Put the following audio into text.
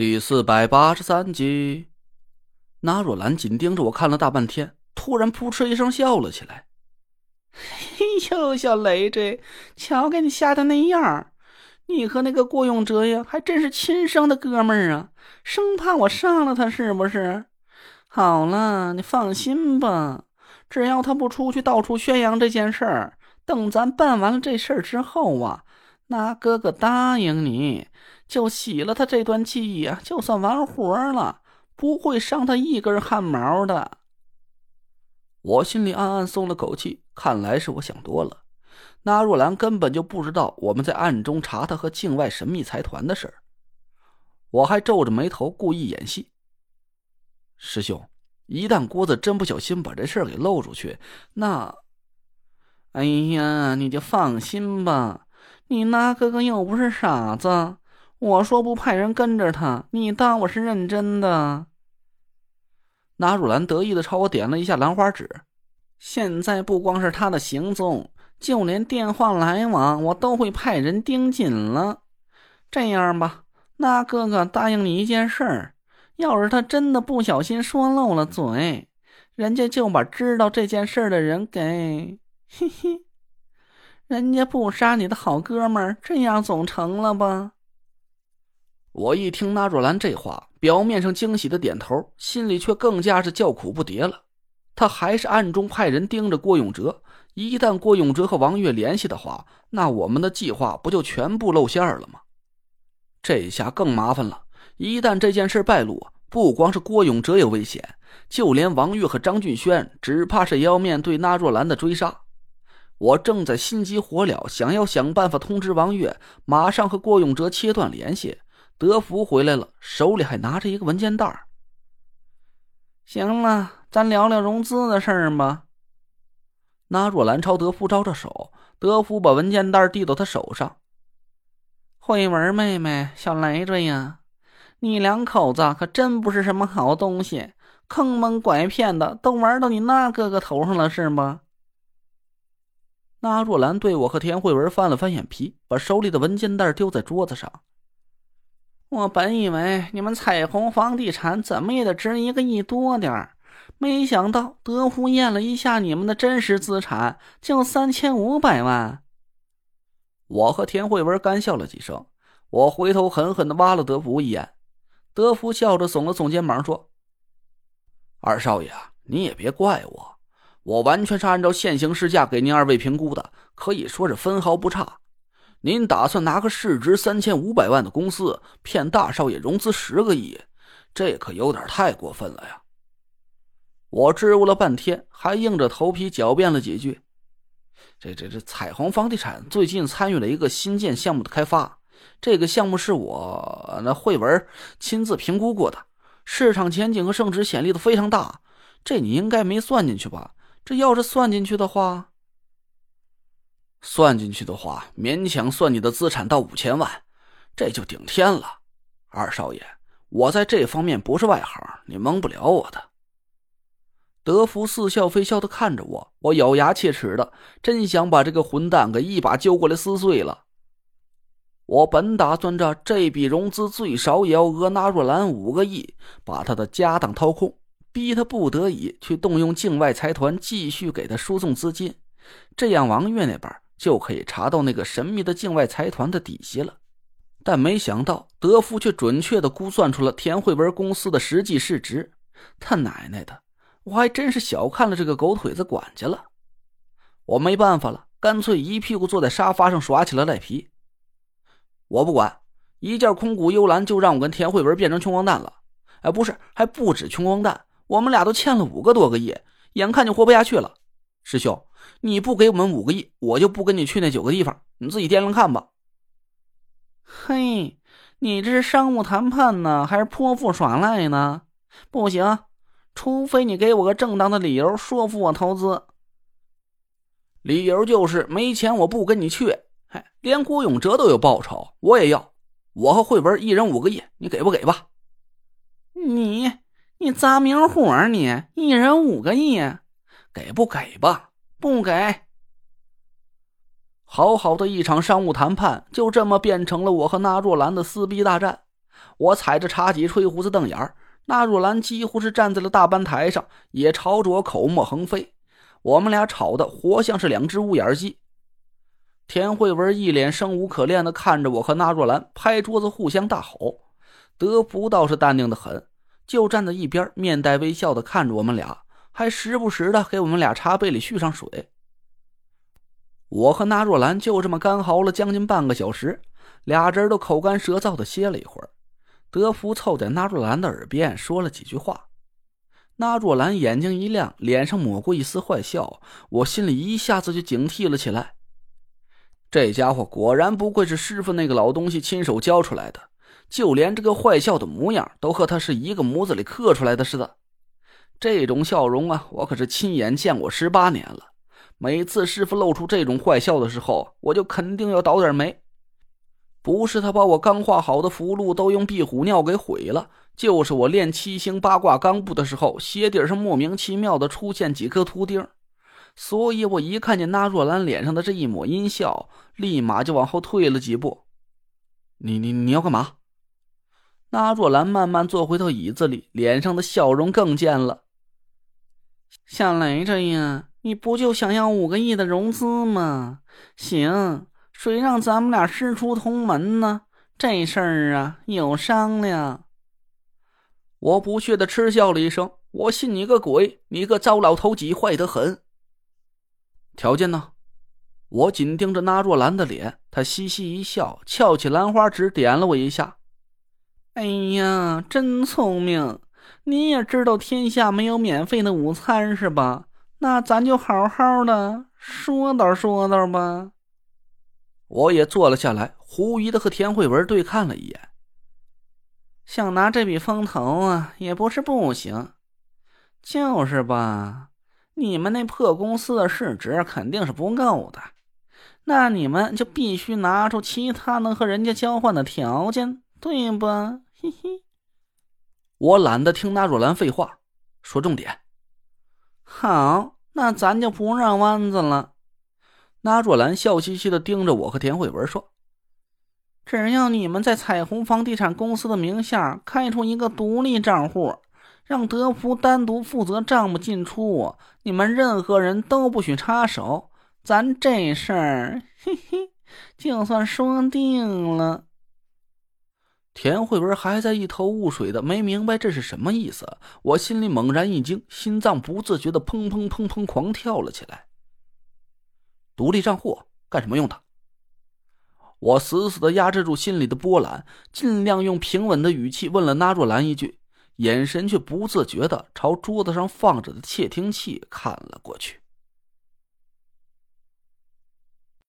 第四百八十三集，那若兰紧盯着我看了大半天，突然扑哧一声笑了起来。嘿呦，小雷子，瞧给你吓的那样你和那个郭永哲呀，还真是亲生的哥们儿啊！生怕我杀了他，是不是？好了，你放心吧，只要他不出去到处宣扬这件事儿，等咱办完了这事儿之后啊，那哥哥答应你。就洗了他这段记忆啊，就算完活了，不会伤他一根汗毛的。我心里暗暗松了口气，看来是我想多了。那若兰根本就不知道我们在暗中查他和境外神秘财团的事儿，我还皱着眉头故意演戏。师兄，一旦郭子真不小心把这事给漏出去，那……哎呀，你就放心吧，你那哥哥又不是傻子。我说不派人跟着他，你当我是认真的？纳汝兰得意的朝我点了一下兰花指。现在不光是他的行踪，就连电话来往，我都会派人盯紧了。这样吧，那哥哥答应你一件事儿：要是他真的不小心说漏了嘴，人家就把知道这件事的人给……嘿嘿，人家不杀你的好哥们儿，这样总成了吧？我一听纳若兰这话，表面上惊喜的点头，心里却更加是叫苦不迭了。他还是暗中派人盯着郭永哲，一旦郭永哲和王月联系的话，那我们的计划不就全部露馅了吗？这下更麻烦了。一旦这件事败露，不光是郭永哲有危险，就连王月和张俊轩，只怕是也要面对纳若兰的追杀。我正在心急火燎，想要想办法通知王月，马上和郭永哲切断联系。德福回来了，手里还拿着一个文件袋。行了，咱聊聊融资的事儿吧。那若兰朝德福招招手，德福把文件袋递到他手上。慧文妹妹，小累赘呀，你两口子可真不是什么好东西，坑蒙拐骗的都玩到你那哥哥头上了，是吗？那若兰对我和田慧文翻了翻眼皮，把手里的文件袋丢在桌子上。我本以为你们彩虹房地产怎么也得值一个亿多点儿，没想到德福验了一下你们的真实资产，就三千五百万。我和田慧文干笑了几声，我回头狠狠的挖了德福一眼。德福笑着耸了耸肩膀说：“二少爷，你也别怪我，我完全是按照现行市价给您二位评估的，可以说是分毫不差。”您打算拿个市值三千五百万的公司骗大少爷融资十个亿，这可有点太过分了呀！我支吾了半天，还硬着头皮狡辩了几句。这、这、这彩虹房地产最近参与了一个新建项目的开发，这个项目是我那慧文亲自评估过的，市场前景和升值潜力都非常大。这你应该没算进去吧？这要是算进去的话……算进去的话，勉强算你的资产到五千万，这就顶天了。二少爷，我在这方面不是外行，你蒙不了我的。德福似笑非笑的看着我，我咬牙切齿的，真想把这个混蛋给一把揪过来撕碎了。我本打算着这笔融资最少也要讹纳若兰五个亿，把他的家当掏空，逼他不得已去动用境外财团继续给他输送资金，这样王月那边。就可以查到那个神秘的境外财团的底细了，但没想到德福却准确的估算出了田慧文公司的实际市值。他奶奶的，我还真是小看了这个狗腿子管家了。我没办法了，干脆一屁股坐在沙发上耍起了赖皮。我不管，一件空谷幽兰就让我跟田慧文变成穷光蛋了。哎，不是，还不止穷光蛋，我们俩都欠了五个多个亿，眼看就活不下去了。师兄。你不给我们五个亿，我就不跟你去那九个地方，你自己掂量看吧。嘿，你这是商务谈判呢，还是泼妇耍赖呢？不行，除非你给我个正当的理由说服我投资。理由就是没钱，我不跟你去。嗨，连郭永哲都有报酬，我也要。我和慧文一人五个亿，你给不给吧？你你砸明火啊！你一人五个亿，给不给吧？不给！好好的一场商务谈判，就这么变成了我和那若兰的撕逼大战。我踩着茶几，吹胡子瞪眼儿。那若兰几乎是站在了大班台上，也朝着我口沫横飞。我们俩吵得活像是两只乌眼鸡。田慧文一脸生无可恋的看着我和那若兰，拍桌子互相大吼。德福倒是淡定的很，就站在一边，面带微笑的看着我们俩，还时不时的给我们俩茶杯里续上水。我和那若兰就这么干嚎了将近半个小时，俩人都口干舌燥的歇了一会儿。德福凑在那若兰的耳边说了几句话，那若兰眼睛一亮，脸上抹过一丝坏笑，我心里一下子就警惕了起来。这家伙果然不愧是师傅那个老东西亲手教出来的，就连这个坏笑的模样都和他是一个模子里刻出来的似的。这种笑容啊，我可是亲眼见过十八年了。每次师傅露出这种坏笑的时候，我就肯定要倒点霉。不是他把我刚画好的符箓都用壁虎尿给毁了，就是我练七星八卦钢步的时候，鞋底上莫名其妙的出现几颗图钉。所以我一看见那若兰脸上的这一抹阴笑，立马就往后退了几步。你你你要干嘛？那若兰慢慢坐回到椅子里，脸上的笑容更贱了。小雷着呀。你不就想要五个亿的融资吗？行，谁让咱们俩师出同门呢？这事儿啊，有商量。我不屑的嗤笑了一声：“我信你个鬼！你个糟老头子，坏得很。”条件呢？我紧盯着那若兰的脸，她嘻嘻一笑，翘起兰花指点了我一下：“哎呀，真聪明！你也知道天下没有免费的午餐是吧？”那咱就好好的说道说道吧。我也坐了下来，狐疑的和田慧文对看了一眼。想拿这笔风投啊，也不是不行，就是吧？你们那破公司的市值肯定是不够的，那你们就必须拿出其他能和人家交换的条件，对吧？嘿嘿。我懒得听那若兰废话，说重点。好，那咱就不绕弯子了。那若兰笑嘻嘻的盯着我和田慧文说：“只要你们在彩虹房地产公司的名下开出一个独立账户，让德福单独负责账目进出，你们任何人都不许插手，咱这事儿，嘿嘿，就算说定了。”田慧文还在一头雾水的，没明白这是什么意思。我心里猛然一惊，心脏不自觉的砰砰砰砰狂跳了起来。独立账户干什么用的？我死死的压制住心里的波澜，尽量用平稳的语气问了那若兰一句，眼神却不自觉的朝桌子上放着的窃听器看了过去。